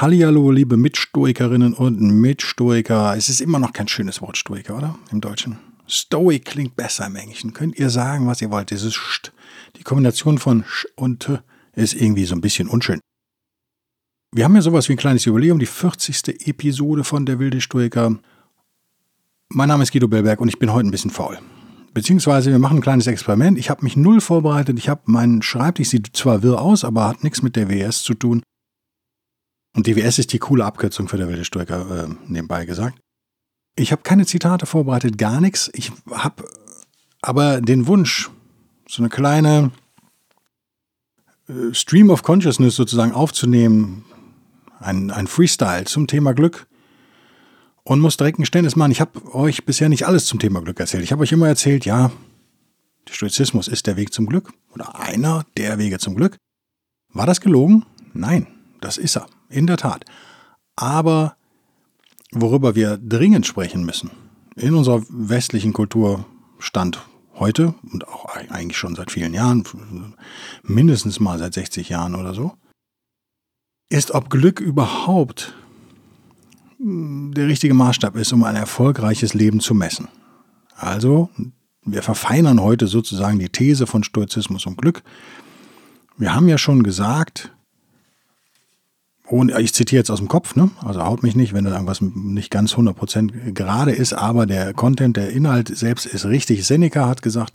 Hallihallo, liebe Mitstoikerinnen und Mitstoiker. Es ist immer noch kein schönes Wort Stoiker, oder? Im Deutschen. Stoic klingt besser im Englischen. Könnt ihr sagen, was ihr wollt? Dieses St. Die Kombination von Sch und T ist irgendwie so ein bisschen unschön. Wir haben ja sowas wie ein kleines Jubiläum, die 40. Episode von Der wilde Stoiker. Mein Name ist Guido Bellberg und ich bin heute ein bisschen faul. Beziehungsweise wir machen ein kleines Experiment. Ich habe mich null vorbereitet. Ich habe meinen Schreibtisch, sieht zwar wirr aus, aber hat nichts mit der WS zu tun. Und DWS ist die coole Abkürzung für der wilde Stoiker, äh, nebenbei gesagt. Ich habe keine Zitate vorbereitet, gar nichts. Ich habe aber den Wunsch, so eine kleine äh, Stream of Consciousness sozusagen aufzunehmen, ein, ein Freestyle zum Thema Glück. Und muss direkt ein Geständnis machen, ich habe euch bisher nicht alles zum Thema Glück erzählt. Ich habe euch immer erzählt, ja, der Stoizismus ist der Weg zum Glück oder einer der Wege zum Glück. War das gelogen? Nein, das ist er in der Tat. Aber worüber wir dringend sprechen müssen, in unserer westlichen Kulturstand heute und auch eigentlich schon seit vielen Jahren, mindestens mal seit 60 Jahren oder so, ist, ob Glück überhaupt hm, der richtige Maßstab ist, um ein erfolgreiches Leben zu messen. Also, wir verfeinern heute sozusagen die These von Stoizismus und Glück. Wir haben ja schon gesagt, und ich zitiere jetzt aus dem Kopf, ne? also haut mich nicht, wenn da irgendwas nicht ganz 100% gerade ist, aber der Content, der Inhalt selbst ist richtig. Seneca hat gesagt,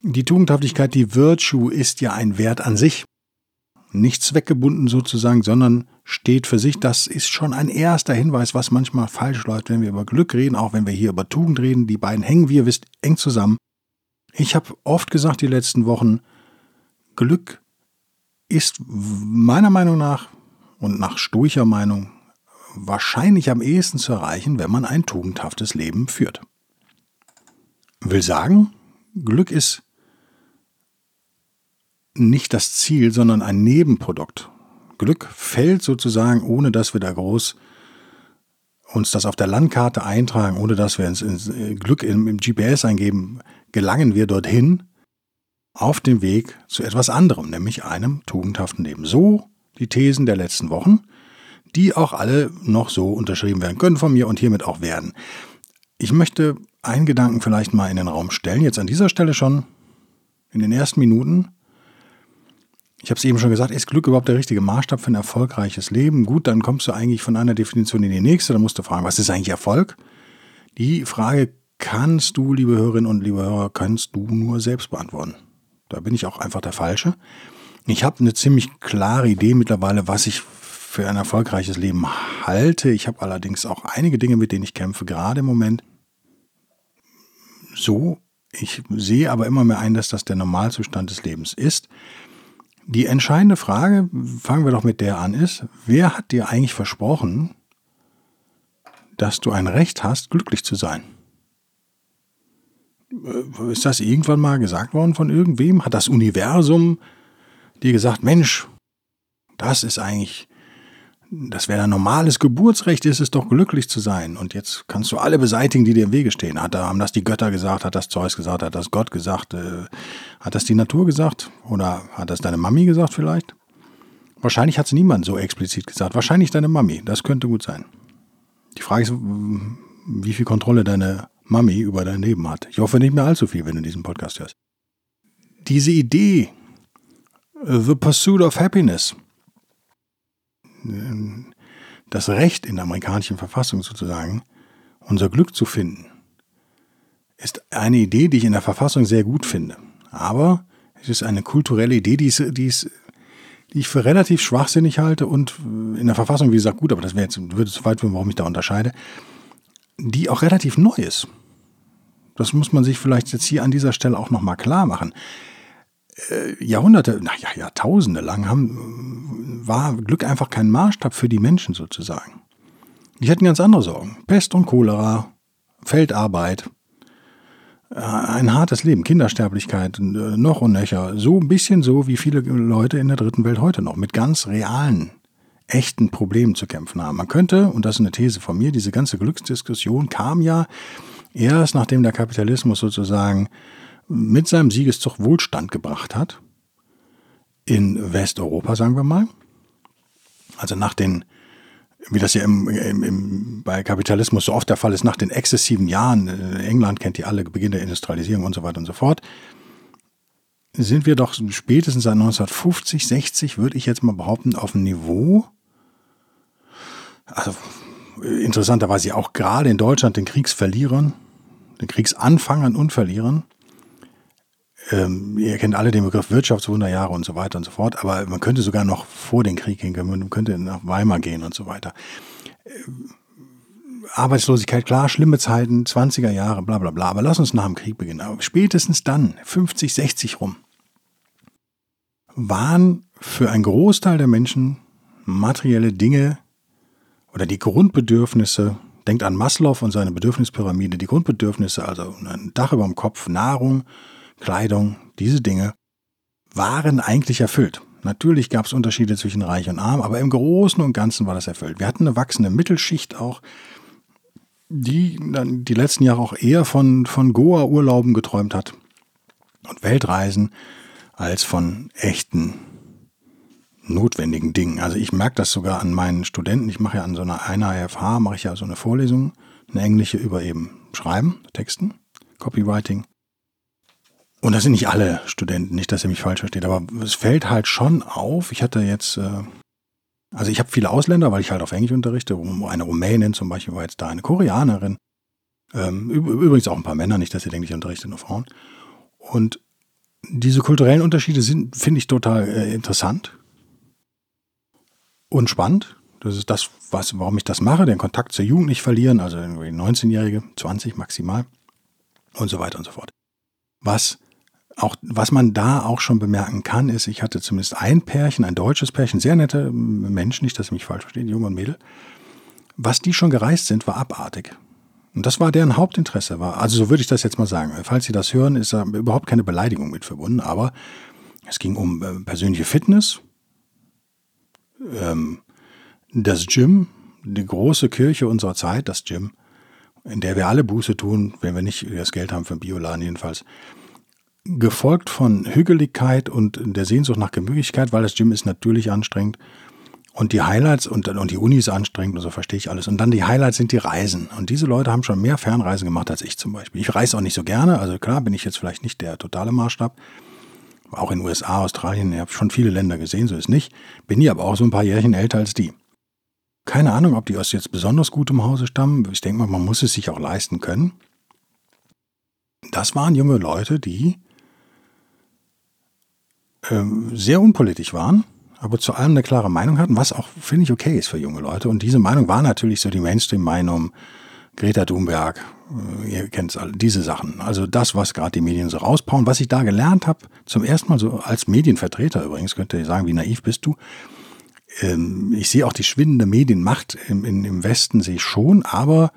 die Tugendhaftigkeit, die Virtue ist ja ein Wert an sich, nicht zweckgebunden sozusagen, sondern steht für sich. Das ist schon ein erster Hinweis, was manchmal falsch läuft, wenn wir über Glück reden, auch wenn wir hier über Tugend reden. Die beiden hängen, wie ihr wisst, eng zusammen. Ich habe oft gesagt die letzten Wochen, Glück ist meiner Meinung nach und nach stoischer Meinung wahrscheinlich am ehesten zu erreichen, wenn man ein tugendhaftes Leben führt. Will sagen, Glück ist nicht das Ziel, sondern ein Nebenprodukt. Glück fällt sozusagen, ohne dass wir da groß uns das auf der Landkarte eintragen, ohne dass wir ins, ins Glück im, im GPS eingeben, gelangen wir dorthin auf dem Weg zu etwas anderem, nämlich einem tugendhaften Leben. So die Thesen der letzten Wochen, die auch alle noch so unterschrieben werden können von mir und hiermit auch werden. Ich möchte einen Gedanken vielleicht mal in den Raum stellen, jetzt an dieser Stelle schon in den ersten Minuten. Ich habe es eben schon gesagt, ist Glück überhaupt der richtige Maßstab für ein erfolgreiches Leben? Gut, dann kommst du eigentlich von einer Definition in die nächste, dann musst du fragen, was ist eigentlich Erfolg? Die Frage kannst du, liebe Hörerinnen und liebe Hörer, kannst du nur selbst beantworten. Da bin ich auch einfach der Falsche. Ich habe eine ziemlich klare Idee mittlerweile, was ich für ein erfolgreiches Leben halte. Ich habe allerdings auch einige Dinge, mit denen ich kämpfe, gerade im Moment. So, ich sehe aber immer mehr ein, dass das der Normalzustand des Lebens ist. Die entscheidende Frage, fangen wir doch mit der an, ist, wer hat dir eigentlich versprochen, dass du ein Recht hast, glücklich zu sein? Äh, ist das irgendwann mal gesagt worden von irgendwem? Hat das Universum dir gesagt, Mensch, das ist eigentlich, das wäre ein normales Geburtsrecht, ist es doch glücklich zu sein. Und jetzt kannst du alle beseitigen, die dir im Wege stehen. Hat, haben das die Götter gesagt, hat das Zeus gesagt, hat das Gott gesagt, äh, hat das die Natur gesagt oder hat das deine Mami gesagt vielleicht? Wahrscheinlich hat es niemand so explizit gesagt. Wahrscheinlich deine Mami, das könnte gut sein. Die Frage ist, wie viel Kontrolle deine Mami über dein Leben hat. Ich hoffe nicht mehr allzu viel, wenn du diesen Podcast hörst. Diese Idee, The Pursuit of Happiness. Das Recht in der amerikanischen Verfassung sozusagen, unser Glück zu finden, ist eine Idee, die ich in der Verfassung sehr gut finde. Aber es ist eine kulturelle Idee, die, ist, die, ist, die ich für relativ schwachsinnig halte und in der Verfassung, wie gesagt, gut, aber das wäre jetzt, würde zu weit führen, warum ich da unterscheide, die auch relativ neu ist. Das muss man sich vielleicht jetzt hier an dieser Stelle auch nochmal klar machen Jahrhunderte, naja, Jahrtausende lang haben, war Glück einfach kein Maßstab für die Menschen sozusagen. Die hatten ganz andere Sorgen. Pest und Cholera Feldarbeit, äh, ein hartes Leben, Kindersterblichkeit, äh, noch und nöcher. So ein bisschen so, wie viele Leute in der dritten Welt heute noch, mit ganz realen, echten Problemen zu kämpfen haben. Man könnte, und das ist eine These von mir, diese ganze Glücksdiskussion kam ja erst nachdem der Kapitalismus sozusagen mit seinem Siegeszug Wohlstand gebracht hat. In Westeuropa, sagen wir mal. Also nach den wie das ja im, im, im, bei Kapitalismus so oft der Fall ist, nach den exzessiven Jahren, äh, England kennt die alle, Beginn der Industrialisierung und so weiter und so fort, sind wir doch spätestens seit 1950, 60, würde ich jetzt mal behaupten, auf einem Niveau, also interessanterweise auch gerade in Deutschland den Kriegsverlierern, den Kriegsanfangern und Verlierern, ähm, ihr kennt alle den Begriff Wirtschaftswunderjahre und so weiter und so fort, aber man könnte sogar noch vor den Krieg hingehen, man könnte nach Weimar gehen und so weiter. Ähm, Arbeitslosigkeit, klar, schlimme Zeiten, 20er Jahre, bla bla bla, aber lass uns nach dem Krieg beginnen. Aber spätestens dann, 50, 60 rum, waren für einen Großteil der Menschen materielle Dinge oder die Grundbedürfnisse, denkt an Maslow und seine Bedürfnispyramide, die Grundbedürfnisse, also ein Dach über dem Kopf, Nahrung, Kleidung, diese Dinge waren eigentlich erfüllt. Natürlich gab es Unterschiede zwischen Reich und Arm, aber im Großen und Ganzen war das erfüllt. Wir hatten eine wachsende Mittelschicht auch, die dann die letzten Jahre auch eher von, von Goa-Urlauben geträumt hat und Weltreisen als von echten notwendigen Dingen. Also ich merke das sogar an meinen Studenten. Ich mache ja an so einer einer FH, mache ich ja so eine Vorlesung, eine englische über eben Schreiben, Texten, Copywriting. Und das sind nicht alle Studenten, nicht, dass ihr mich falsch versteht, aber es fällt halt schon auf. Ich hatte jetzt, äh, also ich habe viele Ausländer, weil ich halt auf Englisch unterrichte. Eine Rumänin zum Beispiel war jetzt da, eine Koreanerin. Ähm, übrigens auch ein paar Männer, nicht, dass ihr denkt, ich unterrichte nur Frauen. Und diese kulturellen Unterschiede sind, finde ich, total äh, interessant und spannend. Das ist das, was, warum ich das mache, den Kontakt zur Jugend nicht verlieren, also 19-Jährige, 20 maximal und so weiter und so fort. Was auch, was man da auch schon bemerken kann, ist, ich hatte zumindest ein Pärchen, ein deutsches Pärchen, sehr nette Menschen, nicht, dass ihr mich falsch versteht, Junge und Mädel. Was die schon gereist sind, war abartig. Und das war deren Hauptinteresse. War, also so würde ich das jetzt mal sagen. Falls Sie das hören, ist da überhaupt keine Beleidigung mit verbunden, aber es ging um äh, persönliche Fitness, ähm, das Gym, die große Kirche unserer Zeit, das Gym, in der wir alle Buße tun, wenn wir nicht das Geld haben für einen Bioladen jedenfalls gefolgt von Hügeligkeit und der Sehnsucht nach Gemütlichkeit, weil das Gym ist natürlich anstrengend. Und die Highlights und, und die Uni ist anstrengend, und so verstehe ich alles. Und dann die Highlights sind die Reisen. Und diese Leute haben schon mehr Fernreisen gemacht als ich zum Beispiel. Ich reise auch nicht so gerne, also klar bin ich jetzt vielleicht nicht der totale Maßstab. Auch in USA, Australien, ich habe schon viele Länder gesehen, so ist nicht. Bin hier aber auch so ein paar Jährchen älter als die. Keine Ahnung, ob die aus jetzt besonders gutem Hause stammen. Ich denke mal, man muss es sich auch leisten können. Das waren junge Leute, die sehr unpolitisch waren, aber zu allem eine klare Meinung hatten, was auch, finde ich, okay ist für junge Leute. Und diese Meinung war natürlich so die Mainstream-Meinung, Greta Thunberg, äh, ihr kennt alle, diese Sachen. Also das, was gerade die Medien so rausbauen. Was ich da gelernt habe, zum ersten Mal so als Medienvertreter übrigens, könnt ihr sagen, wie naiv bist du. Ähm, ich sehe auch die schwindende Medienmacht im, im Westen, sehe ich schon, aber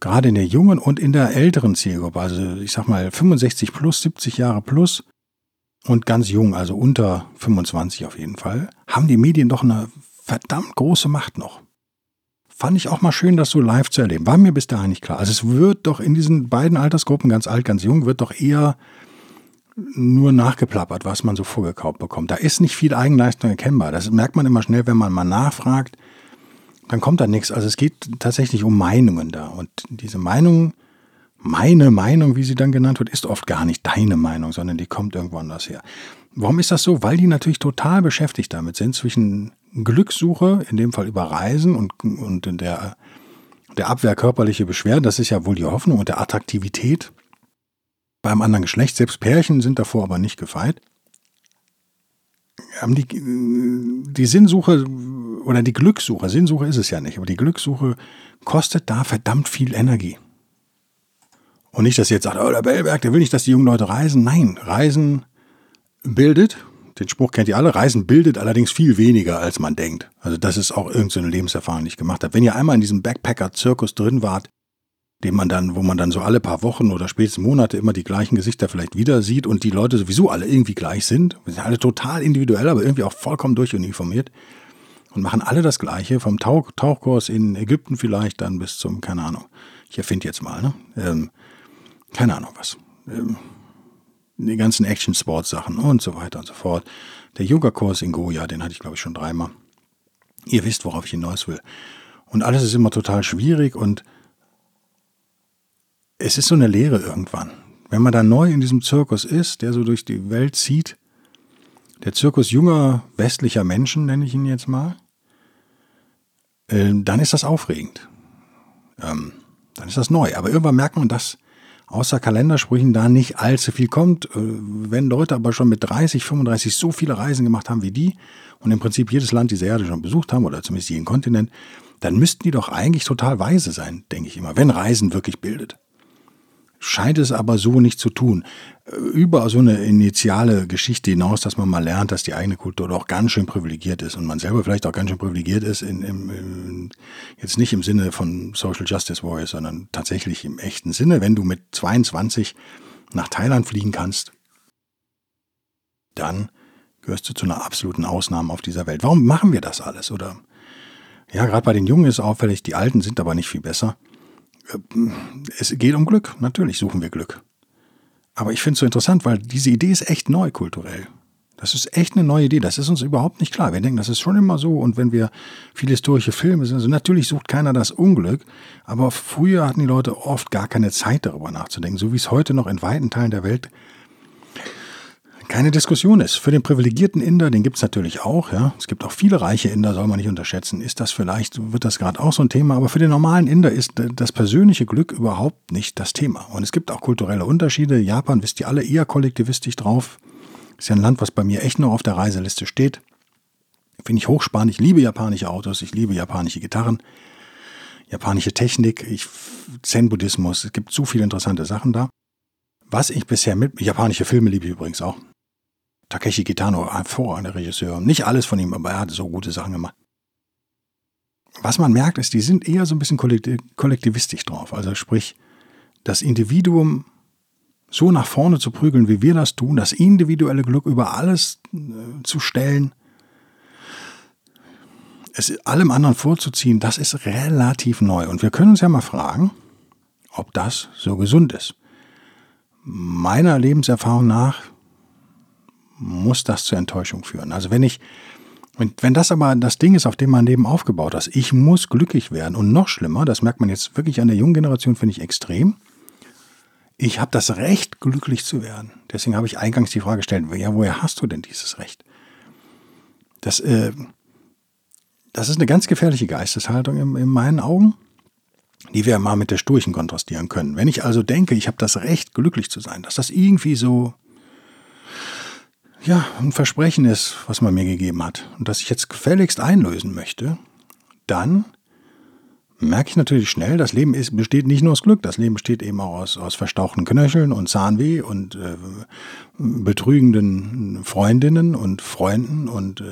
gerade in der jungen und in der älteren Zielgruppe, also ich sag mal 65 plus, 70 Jahre plus, und ganz jung, also unter 25 auf jeden Fall, haben die Medien doch eine verdammt große Macht noch. Fand ich auch mal schön, das so live zu erleben. War mir bis dahin nicht klar. Also es wird doch in diesen beiden Altersgruppen, ganz alt, ganz jung, wird doch eher nur nachgeplappert, was man so vorgekauft bekommt. Da ist nicht viel Eigenleistung erkennbar. Das merkt man immer schnell, wenn man mal nachfragt. Dann kommt da nichts. Also es geht tatsächlich um Meinungen da. Und diese Meinungen meine Meinung, wie sie dann genannt wird, ist oft gar nicht deine Meinung, sondern die kommt irgendwo anders her. Warum ist das so? Weil die natürlich total beschäftigt damit sind, zwischen Glückssuche, in dem Fall über Reisen und, und der, der Abwehr körperliche Beschwerden, das ist ja wohl die Hoffnung, und der Attraktivität beim anderen Geschlecht. Selbst Pärchen sind davor aber nicht gefeit. Haben die, die Sinnsuche oder die Glückssuche, Sinnsuche ist es ja nicht, aber die Glückssuche kostet da verdammt viel Energie. Und nicht, dass ihr jetzt sagt, oh, der Bellberg, der will nicht, dass die jungen Leute reisen. Nein, Reisen bildet. Den Spruch kennt ihr alle. Reisen bildet allerdings viel weniger, als man denkt. Also das ist auch irgendeine Lebenserfahrung, die ich gemacht habe. Wenn ihr einmal in diesem Backpacker-Zirkus drin wart, den man dann, wo man dann so alle paar Wochen oder spätestens Monate immer die gleichen Gesichter vielleicht wieder sieht und die Leute sowieso alle irgendwie gleich sind. Sind alle total individuell, aber irgendwie auch vollkommen durchuniformiert und machen alle das Gleiche, vom Tauch, Tauchkurs in Ägypten vielleicht dann bis zum, keine Ahnung, ich erfinde jetzt mal, ne? Ähm, keine Ahnung was. Ähm, die ganzen Action-Sport-Sachen und so weiter und so fort. Der Yoga-Kurs in Goya, den hatte ich glaube ich schon dreimal. Ihr wisst, worauf ich hinaus will. Und alles ist immer total schwierig und es ist so eine Lehre irgendwann. Wenn man da neu in diesem Zirkus ist, der so durch die Welt zieht, der Zirkus junger westlicher Menschen, nenne ich ihn jetzt mal, äh, dann ist das aufregend. Ähm, dann ist das neu. Aber irgendwann merkt man, dass außer Kalendersprüchen da nicht allzu viel kommt. Äh, wenn Leute aber schon mit 30, 35 so viele Reisen gemacht haben wie die und im Prinzip jedes Land dieser Erde schon besucht haben oder zumindest jeden Kontinent, dann müssten die doch eigentlich total weise sein, denke ich immer, wenn Reisen wirklich bildet scheint es aber so nicht zu tun. Über so eine initiale Geschichte hinaus, dass man mal lernt, dass die eigene Kultur doch ganz schön privilegiert ist und man selber vielleicht auch ganz schön privilegiert ist, in, in, in, jetzt nicht im Sinne von Social Justice Warriors, sondern tatsächlich im echten Sinne. Wenn du mit 22 nach Thailand fliegen kannst, dann gehörst du zu einer absoluten Ausnahme auf dieser Welt. Warum machen wir das alles? Oder ja, gerade bei den Jungen ist auffällig, die Alten sind aber nicht viel besser es geht um Glück. Natürlich suchen wir Glück. Aber ich finde es so interessant, weil diese Idee ist echt neu kulturell. Das ist echt eine neue Idee. Das ist uns überhaupt nicht klar. Wir denken, das ist schon immer so. Und wenn wir viele historische Filme sehen, also natürlich sucht keiner das Unglück. Aber früher hatten die Leute oft gar keine Zeit darüber nachzudenken. So wie es heute noch in weiten Teilen der Welt keine Diskussion ist. Für den privilegierten Inder, den gibt es natürlich auch, ja. Es gibt auch viele reiche Inder, soll man nicht unterschätzen. Ist das vielleicht, wird das gerade auch so ein Thema, aber für den normalen Inder ist das persönliche Glück überhaupt nicht das Thema. Und es gibt auch kulturelle Unterschiede. Japan wisst ihr alle eher kollektivistisch drauf. Ist ja ein Land, was bei mir echt noch auf der Reiseliste steht. Finde ich hochspannend. Ich liebe japanische Autos, ich liebe japanische Gitarren, japanische Technik, Zen-Buddhismus. Es gibt so viele interessante Sachen da. Was ich bisher mit, japanische Filme liebe ich übrigens auch. Takeshi Kitano, hervorragender Regisseur. Nicht alles von ihm, aber er hat so gute Sachen gemacht. Was man merkt, ist, die sind eher so ein bisschen kollektivistisch drauf. Also sprich, das Individuum so nach vorne zu prügeln, wie wir das tun, das individuelle Glück über alles äh, zu stellen, es allem anderen vorzuziehen, das ist relativ neu. Und wir können uns ja mal fragen, ob das so gesund ist. Meiner Lebenserfahrung nach muss das zur Enttäuschung führen. Also wenn ich, wenn, wenn das aber das Ding ist, auf dem mein Leben aufgebaut ist, ich muss glücklich werden und noch schlimmer, das merkt man jetzt wirklich an der jungen Generation, finde ich extrem. Ich habe das Recht, glücklich zu werden. Deswegen habe ich eingangs die Frage gestellt, ja, woher hast du denn dieses Recht? Das, äh, das ist eine ganz gefährliche Geisteshaltung in, in meinen Augen, die wir mal mit der Sturchen kontrastieren können. Wenn ich also denke, ich habe das Recht, glücklich zu sein, dass das irgendwie so ja, ein Versprechen ist, was man mir gegeben hat und das ich jetzt gefälligst einlösen möchte, dann merke ich natürlich schnell, das Leben ist, besteht nicht nur aus Glück, das Leben besteht eben auch aus, aus verstauchten Knöcheln und Zahnweh und äh, betrügenden Freundinnen und Freunden und äh,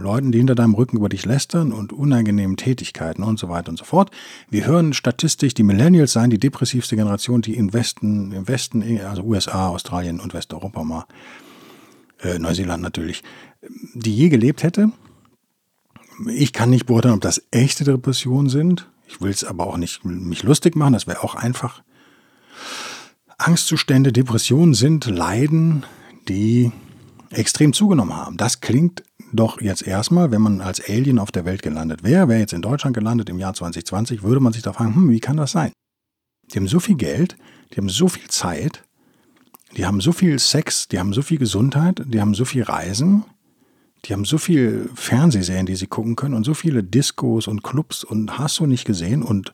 Leuten, die hinter deinem Rücken über dich lästern und unangenehmen Tätigkeiten und so weiter und so fort. Wir hören statistisch, die Millennials seien die depressivste Generation, die im Westen, im Westen, also USA, Australien und Westeuropa mal äh, Neuseeland natürlich, die je gelebt hätte. Ich kann nicht beurteilen, ob das echte Depressionen sind. Ich will es aber auch nicht mich lustig machen, das wäre auch einfach. Angstzustände, Depressionen sind Leiden, die extrem zugenommen haben. Das klingt doch jetzt erstmal, wenn man als Alien auf der Welt gelandet wäre, wäre jetzt in Deutschland gelandet im Jahr 2020, würde man sich da fragen, hm, wie kann das sein? Die haben so viel Geld, die haben so viel Zeit, die haben so viel Sex, die haben so viel Gesundheit, die haben so viel Reisen, die haben so viel Fernsehserien, die sie gucken können und so viele Discos und Clubs und hast du nicht gesehen und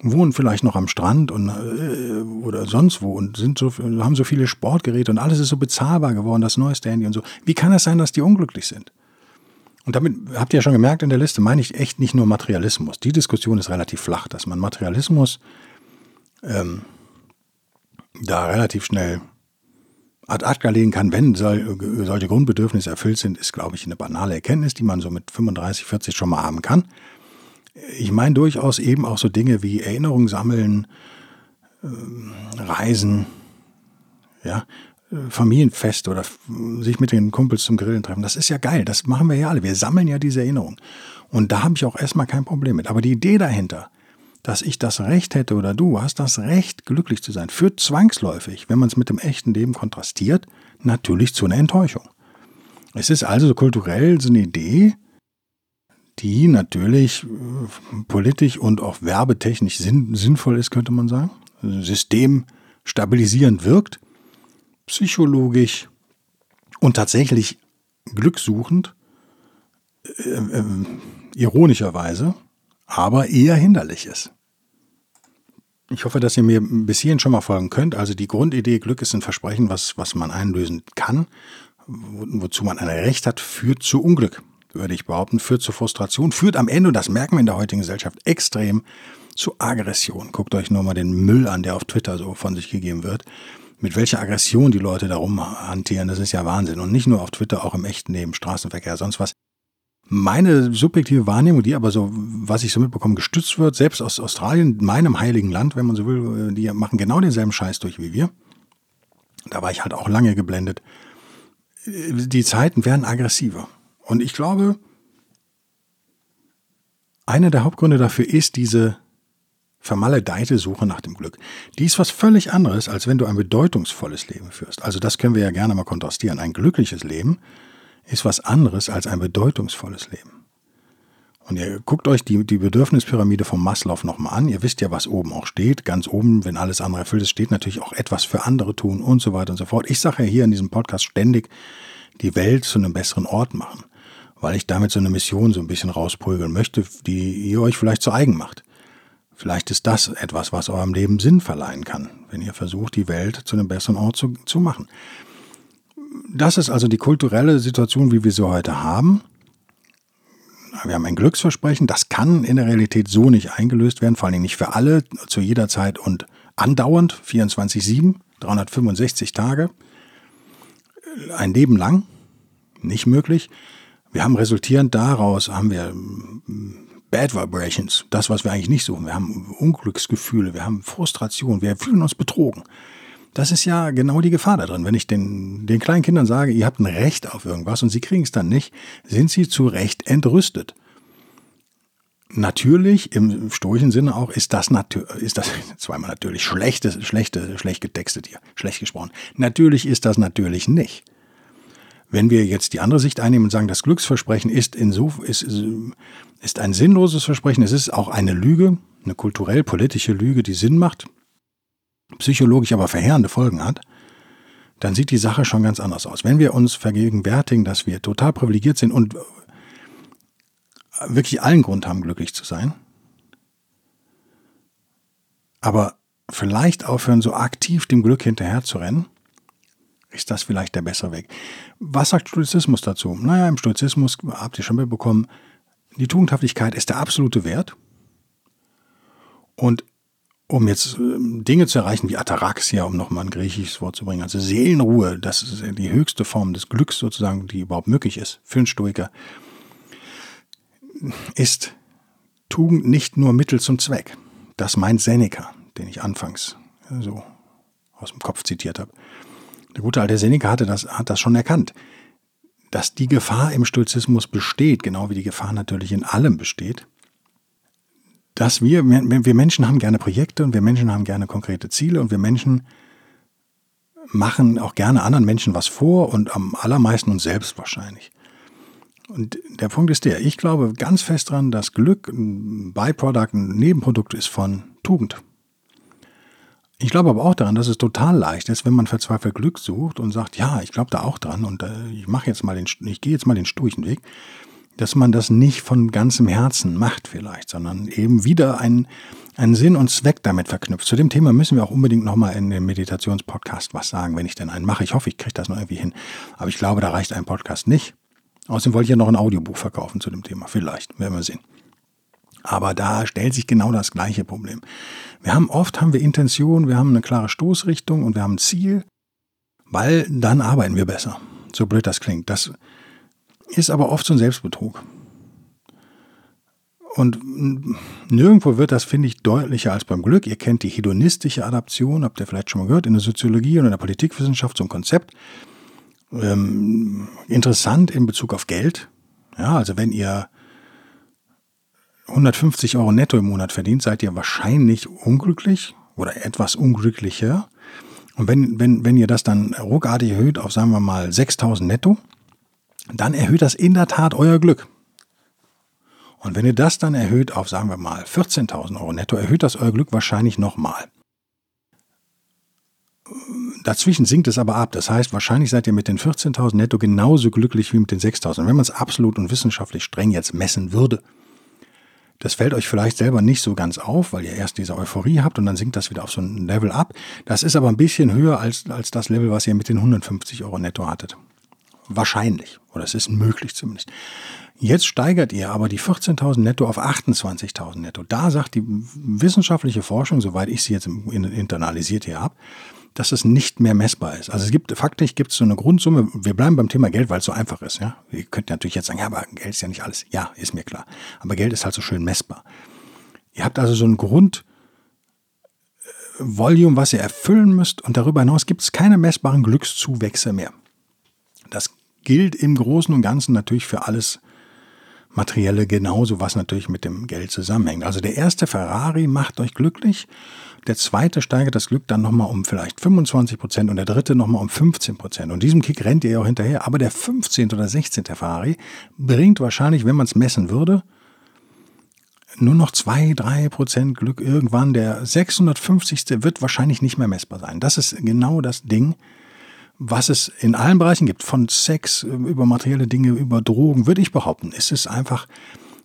wohnen vielleicht noch am Strand und, äh, oder sonst wo und sind so, haben so viele Sportgeräte und alles ist so bezahlbar geworden, das neueste Handy und so. Wie kann es sein, dass die unglücklich sind? Und damit habt ihr ja schon gemerkt in der Liste, meine ich echt nicht nur Materialismus. Die Diskussion ist relativ flach, dass man Materialismus ähm, da relativ schnell ad acta legen kann, wenn solche Grundbedürfnisse erfüllt sind, ist, glaube ich, eine banale Erkenntnis, die man so mit 35, 40 schon mal haben kann. Ich meine durchaus eben auch so Dinge wie Erinnerungen sammeln, äh, Reisen, ja, Familienfest oder sich mit den Kumpels zum Grillen treffen. Das ist ja geil. Das machen wir ja alle. Wir sammeln ja diese Erinnerungen. Und da habe ich auch erstmal kein Problem mit. Aber die Idee dahinter, dass ich das Recht hätte oder du hast das Recht, glücklich zu sein, führt zwangsläufig, wenn man es mit dem echten Leben kontrastiert, natürlich zu einer Enttäuschung. Es ist also kulturell so eine Idee, die natürlich äh, politisch und auch werbetechnisch sinn sinnvoll ist, könnte man sagen. System stabilisierend wirkt, psychologisch und tatsächlich glücksuchend, äh, äh, ironischerweise, aber eher hinderlich ist. Ich hoffe, dass ihr mir bis hierhin schon mal folgen könnt. Also die Grundidee, Glück ist ein Versprechen, was, was man einlösen kann, wo, wozu man ein Recht hat, führt zu Unglück, würde ich behaupten, führt zu Frustration, führt am Ende, und das merken wir in der heutigen Gesellschaft extrem, zu Aggression. Guckt euch nur mal den Müll an, der auf Twitter so von sich gegeben wird. Mit welcher Aggression die Leute darum hantieren, das ist ja Wahnsinn. Und nicht nur auf Twitter, auch im echten Leben, Straßenverkehr, sonst was. Meine subjektive Wahrnehmung, die aber so, was ich so mitbekomme, gestützt wird, selbst aus Australien, meinem heiligen Land, wenn man so will, die machen genau denselben Scheiß durch wie wir. Da war ich halt auch lange geblendet. Die Zeiten werden aggressiver. Und ich glaube, einer der Hauptgründe dafür ist diese vermaledeite Suche nach dem Glück. Die ist was völlig anderes, als wenn du ein bedeutungsvolles Leben führst. Also das können wir ja gerne mal kontrastieren. Ein glückliches Leben ist was anderes als ein bedeutungsvolles Leben. Und ihr guckt euch die, die Bedürfnispyramide vom Maslow nochmal an. Ihr wisst ja, was oben auch steht. Ganz oben, wenn alles andere erfüllt ist, steht natürlich auch etwas für andere tun und so weiter und so fort. Ich sage ja hier in diesem Podcast ständig, die Welt zu einem besseren Ort machen, weil ich damit so eine Mission so ein bisschen rausprügeln möchte, die ihr euch vielleicht zu eigen macht. Vielleicht ist das etwas, was eurem Leben Sinn verleihen kann, wenn ihr versucht, die Welt zu einem besseren Ort zu, zu machen das ist also die kulturelle Situation, wie wir sie heute haben. Wir haben ein Glücksversprechen, das kann in der Realität so nicht eingelöst werden, vor allem nicht für alle, zu jeder Zeit und andauernd, 24-7, 365 Tage, ein Leben lang, nicht möglich. Wir haben resultierend daraus, haben wir mm, Bad Vibrations, das, was wir eigentlich nicht suchen. Wir haben Unglücksgefühle, wir haben Frustration, wir fühlen uns betrogen. Das ist ja genau die Gefahr da drin. Wenn ich den, den kleinen Kindern sage, ihr habt ein Recht auf irgendwas und sie kriegen es dann nicht, sind sie zu Recht entrüstet. Natürlich, im stoischen Sinne auch, ist das ist das zweimal natürlich schlechte, schlechte, schlecht getextet hier, schlecht gesprochen. Natürlich ist das natürlich nicht. Wenn wir jetzt die andere Sicht einnehmen und sagen, das Glücksversprechen ist, inso, ist, ist ein sinnloses Versprechen, es ist auch eine Lüge, eine kulturell-politische Lüge, die Sinn macht, psychologisch aber verheerende Folgen hat, dann sieht die Sache schon ganz anders aus. Wenn wir uns vergegenwärtigen, dass wir total privilegiert sind und wirklich allen Grund haben, glücklich zu sein, aber vielleicht aufhören, so aktiv dem Glück hinterher zu rennen, ist das vielleicht der bessere Weg. Was sagt Stoizismus dazu? Naja, im Stoizismus habt ihr schon mitbekommen, die Tugendhaftigkeit ist der absolute Wert. Und um jetzt ähm, Dinge zu erreichen wie Ataraxia, um nochmal ein griechisches Wort zu bringen, also Seelenruhe, das ist die höchste Form des Glücks sozusagen, die überhaupt möglich ist für einen Stoiker, ist Tugend nicht nur Mittel zum Zweck. Das meint Seneca, den ich anfangs so aus dem Kopf zitiert habe. Der gute alte Seneca hatte das, hat das schon erkannt, dass die Gefahr im Stoizismus besteht, genau wie die Gefahr natürlich in allem besteht, dass wir, wir Menschen haben gerne Projekte und wir Menschen haben gerne konkrete Ziele und wir Menschen machen auch gerne anderen Menschen was vor und am allermeisten uns selbst wahrscheinlich. Und der Punkt ist der, ich glaube ganz fest daran, dass Glück ein Byproduct, ein Nebenprodukt ist von Tugend. Ich glaube aber auch daran, dass es total leicht ist, wenn man verzweifelt Glück sucht und sagt, ja, ich glaube da auch dran und äh, ich mache jetzt mal den, ich gehe jetzt mal den sturchen Weg, dass man das nicht von ganzem Herzen macht vielleicht, sondern eben wieder einen, einen Sinn und Zweck damit verknüpft. Zu dem Thema müssen wir auch unbedingt nochmal in dem Meditationspodcast was sagen, wenn ich denn einen mache. Ich hoffe, ich kriege das noch irgendwie hin. Aber ich glaube, da reicht ein Podcast nicht. Außerdem wollte ich ja noch ein Audiobuch verkaufen zu dem Thema. Vielleicht, werden wir sehen. Aber da stellt sich genau das gleiche Problem. Wir haben oft haben wir Intention, wir haben eine klare Stoßrichtung und wir haben ein Ziel, weil dann arbeiten wir besser. So blöd das klingt. Das ist aber oft so ein Selbstbetrug. Und nirgendwo wird das, finde ich, deutlicher als beim Glück. Ihr kennt die hedonistische Adaption, habt ihr vielleicht schon mal gehört, in der Soziologie und in der Politikwissenschaft so ein Konzept. Ähm, interessant in Bezug auf Geld. Ja, also wenn ihr 150 Euro netto im Monat verdient, seid ihr wahrscheinlich unglücklich oder etwas unglücklicher. Und wenn, wenn, wenn ihr das dann ruckartig erhöht auf, sagen wir mal, 6000 netto, dann erhöht das in der Tat euer Glück. Und wenn ihr das dann erhöht auf, sagen wir mal, 14.000 Euro netto, erhöht das euer Glück wahrscheinlich nochmal. Dazwischen sinkt es aber ab. Das heißt, wahrscheinlich seid ihr mit den 14.000 netto genauso glücklich wie mit den 6.000. Wenn man es absolut und wissenschaftlich streng jetzt messen würde, das fällt euch vielleicht selber nicht so ganz auf, weil ihr erst diese Euphorie habt und dann sinkt das wieder auf so ein Level ab. Das ist aber ein bisschen höher als, als das Level, was ihr mit den 150 Euro netto hattet. Wahrscheinlich. Oder es ist möglich zumindest. Jetzt steigert ihr aber die 14.000 netto auf 28.000 netto. Da sagt die wissenschaftliche Forschung, soweit ich sie jetzt internalisiert hier habe, dass es nicht mehr messbar ist. Also es gibt, faktisch gibt es so eine Grundsumme, wir bleiben beim Thema Geld, weil es so einfach ist. Ja? Ihr könnt natürlich jetzt sagen, ja, aber Geld ist ja nicht alles. Ja, ist mir klar. Aber Geld ist halt so schön messbar. Ihr habt also so ein Grundvolumen, was ihr erfüllen müsst und darüber hinaus gibt es keine messbaren Glückszuwächse mehr. Das gilt im Großen und Ganzen natürlich für alles Materielle genauso, was natürlich mit dem Geld zusammenhängt. Also der erste Ferrari macht euch glücklich der zweite steigert das Glück dann nochmal um vielleicht 25 Prozent und der dritte nochmal um 15 Prozent. Und diesem Kick rennt ihr ja auch hinterher. Aber der 15. oder 16. Ferrari bringt wahrscheinlich, wenn man es messen würde, nur noch 2, 3 Prozent Glück irgendwann. Der 650. wird wahrscheinlich nicht mehr messbar sein. Das ist genau das Ding, was es in allen Bereichen gibt. Von Sex über materielle Dinge, über Drogen, würde ich behaupten. Es ist einfach,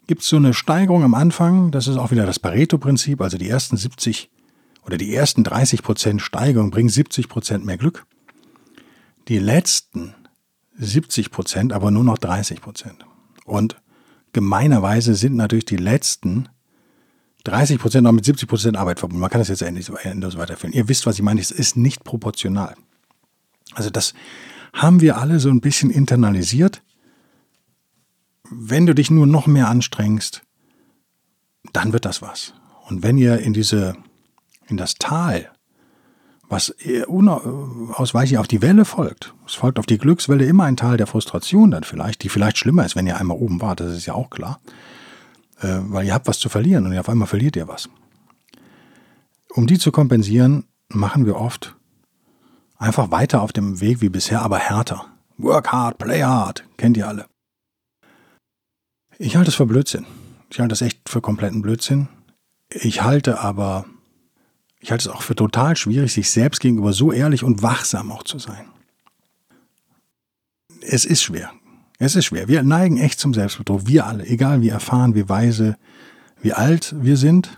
gibt es so eine Steigerung am Anfang. Das ist auch wieder das Pareto-Prinzip. Also die ersten 70 oder die ersten 30 Prozent Steigerung bringen 70 Prozent mehr Glück. Die letzten 70 Prozent aber nur noch 30 Prozent. Und gemeinerweise sind natürlich die letzten 30 Prozent auch mit 70 Prozent Arbeit verbunden. Man kann das jetzt endlos weiterführen. Ihr wisst, was ich meine. Es ist nicht proportional. Also das haben wir alle so ein bisschen internalisiert. Wenn du dich nur noch mehr anstrengst, dann wird das was. Und wenn ihr in diese in das Tal, was unausweichlich auf die Welle folgt. Es folgt auf die Glückswelle immer ein Tal der Frustration dann vielleicht, die vielleicht schlimmer ist, wenn ihr einmal oben wart, das ist ja auch klar. Äh, weil ihr habt was zu verlieren und auf einmal verliert ihr was. Um die zu kompensieren, machen wir oft einfach weiter auf dem Weg wie bisher, aber härter. Work hard, play hard, kennt ihr alle. Ich halte es für Blödsinn. Ich halte es echt für kompletten Blödsinn. Ich halte aber ich halte es auch für total schwierig, sich selbst gegenüber so ehrlich und wachsam auch zu sein. Es ist schwer. Es ist schwer. Wir neigen echt zum Selbstbetrug. Wir alle, egal wie erfahren, wie weise, wie alt wir sind.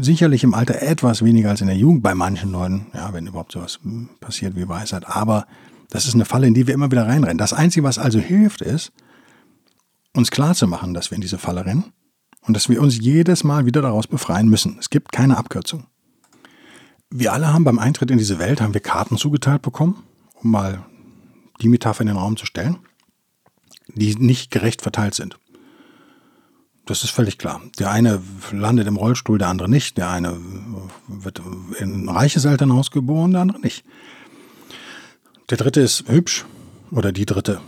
Sicherlich im Alter etwas weniger als in der Jugend bei manchen Leuten, ja, wenn überhaupt sowas passiert wie Weisheit. Aber das ist eine Falle, in die wir immer wieder reinrennen. Das Einzige, was also hilft, ist, uns klarzumachen, dass wir in diese Falle rennen und dass wir uns jedes Mal wieder daraus befreien müssen. Es gibt keine Abkürzung. Wir alle haben beim Eintritt in diese Welt, haben wir Karten zugeteilt bekommen, um mal die Metapher in den Raum zu stellen, die nicht gerecht verteilt sind. Das ist völlig klar. Der eine landet im Rollstuhl, der andere nicht. Der eine wird in ein reiches Elternhaus geboren, der andere nicht. Der dritte ist hübsch oder die dritte.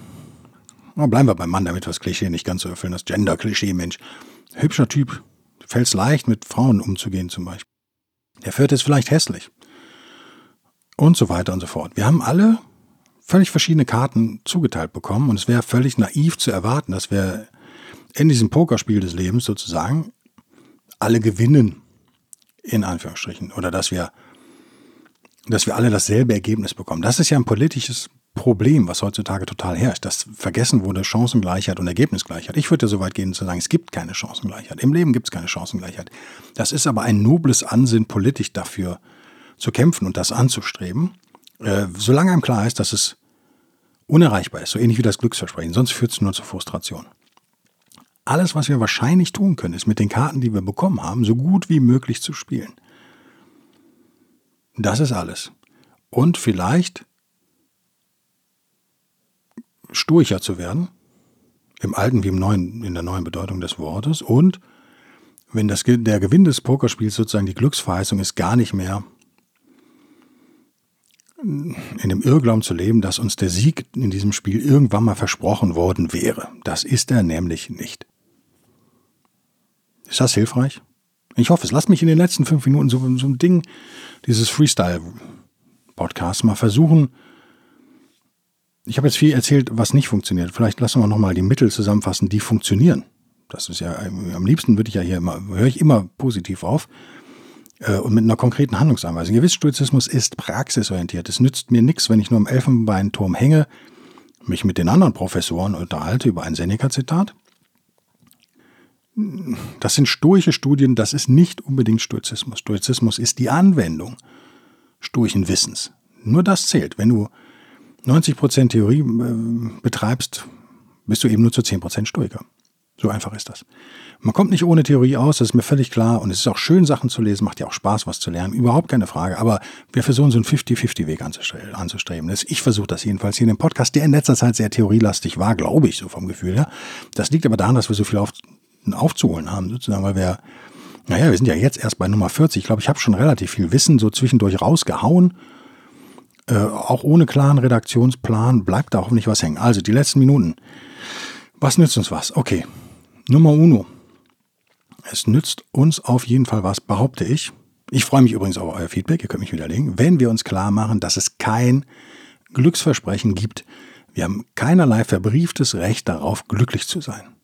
Na, bleiben wir beim Mann, damit wir das Klischee nicht ganz so erfüllen, das Gender-Klischee, Mensch. Hübscher Typ, fällt es leicht, mit Frauen umzugehen zum Beispiel. Der vierte ist vielleicht hässlich. Und so weiter und so fort. Wir haben alle völlig verschiedene Karten zugeteilt bekommen und es wäre völlig naiv zu erwarten, dass wir in diesem Pokerspiel des Lebens sozusagen alle gewinnen, in Anführungsstrichen, oder dass wir, dass wir alle dasselbe Ergebnis bekommen. Das ist ja ein politisches Problem, was heutzutage total herrscht, dass vergessen wurde Chancengleichheit und Ergebnisgleichheit. Ich würde so weit gehen zu sagen, es gibt keine Chancengleichheit. Im Leben gibt es keine Chancengleichheit. Das ist aber ein nobles Ansinnen, politisch dafür zu kämpfen und das anzustreben, äh, solange einem klar ist, dass es unerreichbar ist, so ähnlich wie das Glücksversprechen, sonst führt es nur zur Frustration. Alles, was wir wahrscheinlich tun können, ist mit den Karten, die wir bekommen haben, so gut wie möglich zu spielen. Das ist alles. Und vielleicht sturcher zu werden, im alten wie im neuen, in der neuen Bedeutung des Wortes, und wenn das, der Gewinn des Pokerspiels sozusagen die Glücksverheißung ist, gar nicht mehr in dem Irrglauben zu leben, dass uns der Sieg in diesem Spiel irgendwann mal versprochen worden wäre. Das ist er nämlich nicht. Ist das hilfreich? Ich hoffe es. Lass mich in den letzten fünf Minuten so, so ein Ding, dieses Freestyle-Podcast mal versuchen. Ich habe jetzt viel erzählt, was nicht funktioniert. Vielleicht lassen wir nochmal die Mittel zusammenfassen, die funktionieren. Das ist ja, am liebsten würde ich ja hier immer, höre ich immer positiv auf. Äh, und mit einer konkreten Handlungsanweisung. Gewiss Stoizismus ist praxisorientiert. Es nützt mir nichts, wenn ich nur im Elfenbeinturm hänge, mich mit den anderen Professoren unterhalte über ein Seneca-Zitat. Das sind stoische Studien, das ist nicht unbedingt Stoizismus. Stoizismus ist die Anwendung stoischen Wissens. Nur das zählt. Wenn du 90% Theorie äh, betreibst, bist du eben nur zu 10% Stoiker. So einfach ist das. Man kommt nicht ohne Theorie aus, das ist mir völlig klar. Und es ist auch schön, Sachen zu lesen, macht ja auch Spaß, was zu lernen. Überhaupt keine Frage. Aber wir versuchen so einen 50-50-Weg anzustreben. Ich versuche das jedenfalls hier in dem Podcast, der in letzter Zeit sehr theorielastig war, glaube ich, so vom Gefühl her. Das liegt aber daran, dass wir so viel auf, aufzuholen haben, sozusagen, weil wir, naja, wir sind ja jetzt erst bei Nummer 40. Ich glaube, ich habe schon relativ viel Wissen so zwischendurch rausgehauen. Äh, auch ohne klaren Redaktionsplan bleibt da hoffentlich was hängen. Also die letzten Minuten. Was nützt uns was? Okay, Nummer uno. Es nützt uns auf jeden Fall was, behaupte ich. Ich freue mich übrigens auf euer Feedback, ihr könnt mich widerlegen, wenn wir uns klar machen, dass es kein Glücksversprechen gibt. Wir haben keinerlei verbrieftes Recht darauf, glücklich zu sein.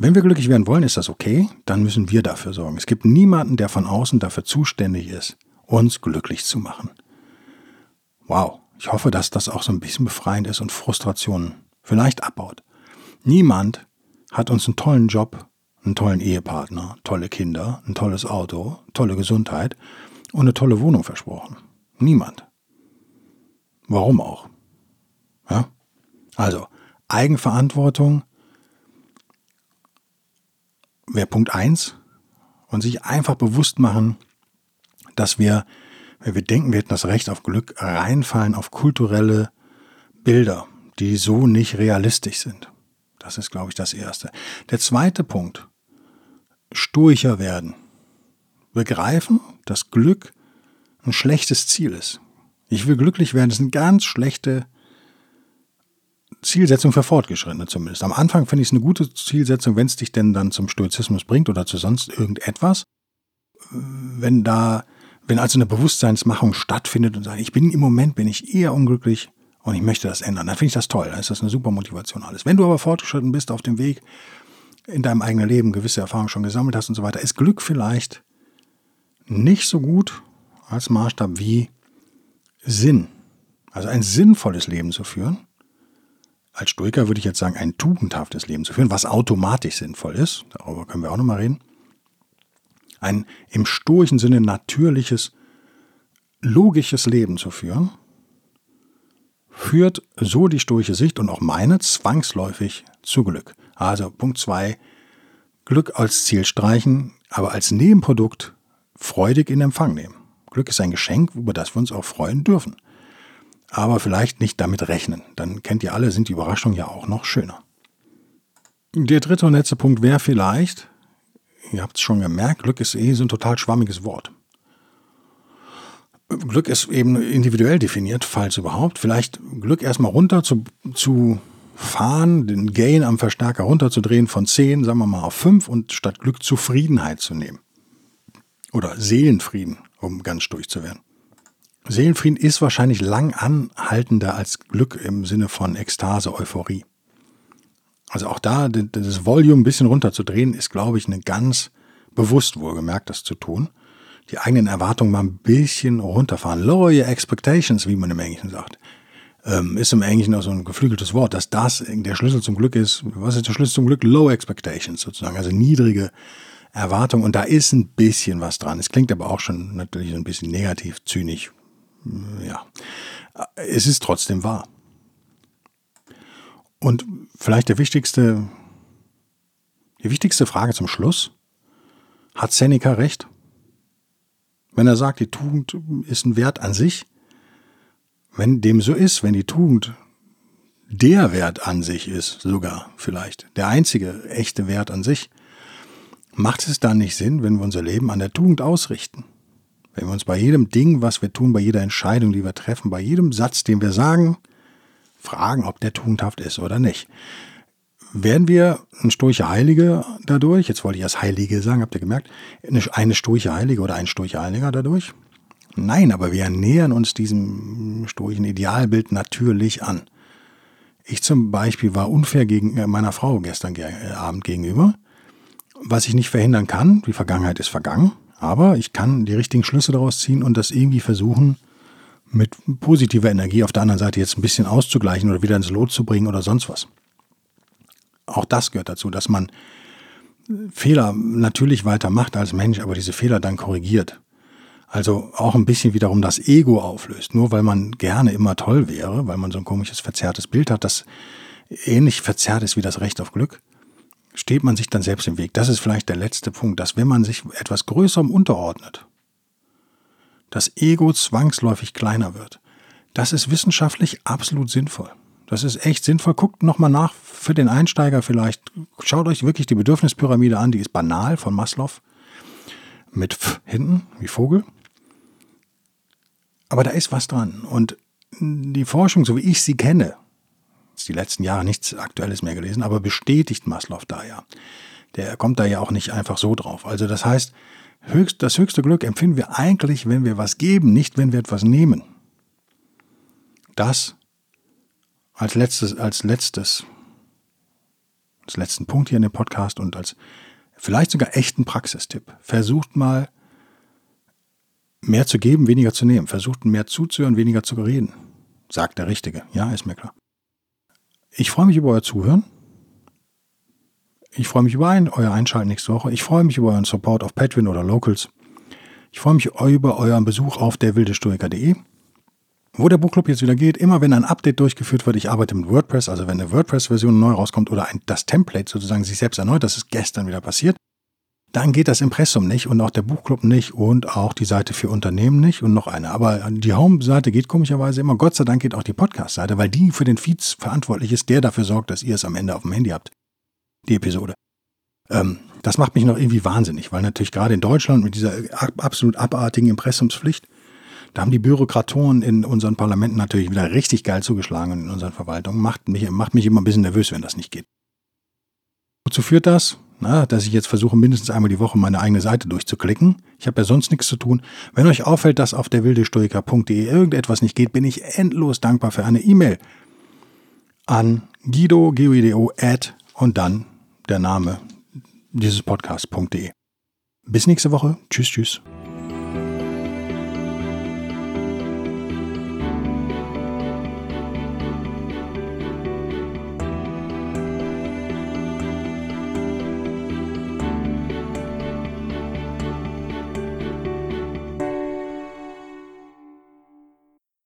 Wenn wir glücklich werden wollen, ist das okay, dann müssen wir dafür sorgen. Es gibt niemanden, der von außen dafür zuständig ist, uns glücklich zu machen. Wow, ich hoffe, dass das auch so ein bisschen befreiend ist und Frustrationen vielleicht abbaut. Niemand hat uns einen tollen Job, einen tollen Ehepartner, tolle Kinder, ein tolles Auto, tolle Gesundheit und eine tolle Wohnung versprochen. Niemand. Warum auch? Ja? Also, Eigenverantwortung wäre Punkt 1 und sich einfach bewusst machen, dass wir, wenn wir denken, wir hätten das Recht auf Glück, reinfallen auf kulturelle Bilder, die so nicht realistisch sind. Das ist, glaube ich, das Erste. Der zweite Punkt, stoischer werden. Begreifen, dass Glück ein schlechtes Ziel ist. Ich will glücklich werden, das ist eine ganz schlechte Zielsetzung für Fortgeschrittene zumindest. Am Anfang finde ich es eine gute Zielsetzung, wenn es dich denn dann zum Stoizismus bringt oder zu sonst irgendetwas. Wenn da, wenn also eine Bewusstseinsmachung stattfindet und sagt, ich bin im Moment bin ich eher unglücklich, und ich möchte das ändern. Dann finde ich das toll. Dann ist das eine super Motivation alles. Wenn du aber fortgeschritten bist auf dem Weg in deinem eigenen Leben, gewisse Erfahrungen schon gesammelt hast und so weiter, ist Glück vielleicht nicht so gut als Maßstab wie Sinn. Also ein sinnvolles Leben zu führen. Als Stoiker würde ich jetzt sagen, ein tugendhaftes Leben zu führen, was automatisch sinnvoll ist. Darüber können wir auch nochmal reden. Ein im stoischen Sinne natürliches, logisches Leben zu führen führt so die stoische Sicht und auch meine zwangsläufig zu Glück. Also Punkt 2, Glück als Ziel streichen, aber als Nebenprodukt freudig in Empfang nehmen. Glück ist ein Geschenk, über das wir uns auch freuen dürfen. Aber vielleicht nicht damit rechnen. Dann kennt ihr alle, sind die Überraschungen ja auch noch schöner. Der dritte und letzte Punkt wäre vielleicht, ihr habt es schon gemerkt, Glück ist eh so ein total schwammiges Wort. Glück ist eben individuell definiert, falls überhaupt. Vielleicht Glück erstmal runter zu, zu fahren, den Gain am Verstärker runterzudrehen von 10, sagen wir mal, auf 5 und statt Glück Zufriedenheit zu nehmen. Oder Seelenfrieden, um ganz durch zu werden. Seelenfrieden ist wahrscheinlich lang anhaltender als Glück im Sinne von Ekstase, Euphorie. Also auch da das Volume ein bisschen runterzudrehen, ist, glaube ich, eine ganz bewusst wohlgemerkt, das zu tun die eigenen Erwartungen mal ein bisschen runterfahren. Lower your expectations, wie man im Englischen sagt. Ähm, ist im Englischen auch so ein geflügeltes Wort, dass das der Schlüssel zum Glück ist. Was ist der Schlüssel zum Glück? Low expectations sozusagen, also niedrige Erwartungen. Und da ist ein bisschen was dran. Es klingt aber auch schon natürlich so ein bisschen negativ, zynisch. Ja, es ist trotzdem wahr. Und vielleicht der wichtigste, die wichtigste Frage zum Schluss. Hat Seneca recht? Wenn er sagt, die Tugend ist ein Wert an sich, wenn dem so ist, wenn die Tugend der Wert an sich ist, sogar vielleicht, der einzige echte Wert an sich, Macht es dann nicht Sinn, wenn wir unser Leben an der Tugend ausrichten? Wenn wir uns bei jedem Ding, was wir tun, bei jeder Entscheidung, die wir treffen, bei jedem Satz, den wir sagen, fragen, ob der tugendhaft ist oder nicht. Werden wir ein sturche Heilige dadurch, jetzt wollte ich als Heilige sagen, habt ihr gemerkt, eine, sturche Heilige oder ein sturcher Heiliger dadurch? Nein, aber wir nähern uns diesem sturchen Idealbild natürlich an. Ich zum Beispiel war unfair gegen äh, meiner Frau gestern Abend gegenüber, was ich nicht verhindern kann. Die Vergangenheit ist vergangen, aber ich kann die richtigen Schlüsse daraus ziehen und das irgendwie versuchen, mit positiver Energie auf der anderen Seite jetzt ein bisschen auszugleichen oder wieder ins Lot zu bringen oder sonst was. Auch das gehört dazu, dass man Fehler natürlich weitermacht als Mensch, aber diese Fehler dann korrigiert. Also auch ein bisschen wiederum das Ego auflöst. Nur weil man gerne immer toll wäre, weil man so ein komisches verzerrtes Bild hat, das ähnlich verzerrt ist wie das Recht auf Glück, steht man sich dann selbst im Weg. Das ist vielleicht der letzte Punkt, dass wenn man sich etwas Größerem unterordnet, das Ego zwangsläufig kleiner wird. Das ist wissenschaftlich absolut sinnvoll. Das ist echt sinnvoll. Guckt nochmal nach für den Einsteiger vielleicht. Schaut euch wirklich die Bedürfnispyramide an, die ist banal von Maslow. Mit F hinten, wie Vogel. Aber da ist was dran. Und die Forschung, so wie ich sie kenne, die letzten Jahre nichts Aktuelles mehr gelesen, aber bestätigt Maslow da ja. Der kommt da ja auch nicht einfach so drauf. Also das heißt, höchst, das höchste Glück empfinden wir eigentlich, wenn wir was geben, nicht wenn wir etwas nehmen. Das als letztes, als letztes, als letzten Punkt hier in dem Podcast und als vielleicht sogar echten Praxistipp. Versucht mal mehr zu geben, weniger zu nehmen. Versucht mehr zuzuhören, weniger zu reden. Sagt der Richtige. Ja, ist mir klar. Ich freue mich über euer Zuhören. Ich freue mich über ein, euer Einschalten nächste Woche. Ich freue mich über euren Support auf Patreon oder Locals. Ich freue mich über euren Besuch auf derwildestoiker.de. Wo der Buchclub jetzt wieder geht, immer wenn ein Update durchgeführt wird, ich arbeite mit WordPress, also wenn eine WordPress-Version neu rauskommt oder ein, das Template sozusagen sich selbst erneut, das ist gestern wieder passiert, dann geht das Impressum nicht und auch der Buchclub nicht und auch die Seite für Unternehmen nicht und noch eine. Aber die Home-Seite geht komischerweise immer. Gott sei Dank geht auch die Podcast-Seite, weil die für den Feeds verantwortlich ist, der dafür sorgt, dass ihr es am Ende auf dem Handy habt. Die Episode. Ähm, das macht mich noch irgendwie wahnsinnig, weil natürlich gerade in Deutschland mit dieser absolut abartigen Impressumspflicht, da haben die Bürokratoren in unseren Parlamenten natürlich wieder richtig geil zugeschlagen und in unseren Verwaltungen. Macht mich, macht mich immer ein bisschen nervös, wenn das nicht geht. Wozu führt das? Na, dass ich jetzt versuche, mindestens einmal die Woche meine eigene Seite durchzuklicken. Ich habe ja sonst nichts zu tun. Wenn euch auffällt, dass auf der wildestoiker.de irgendetwas nicht geht, bin ich endlos dankbar für eine E-Mail an guido, guido, at und dann der Name dieses Podcast.de. Bis nächste Woche. Tschüss, tschüss.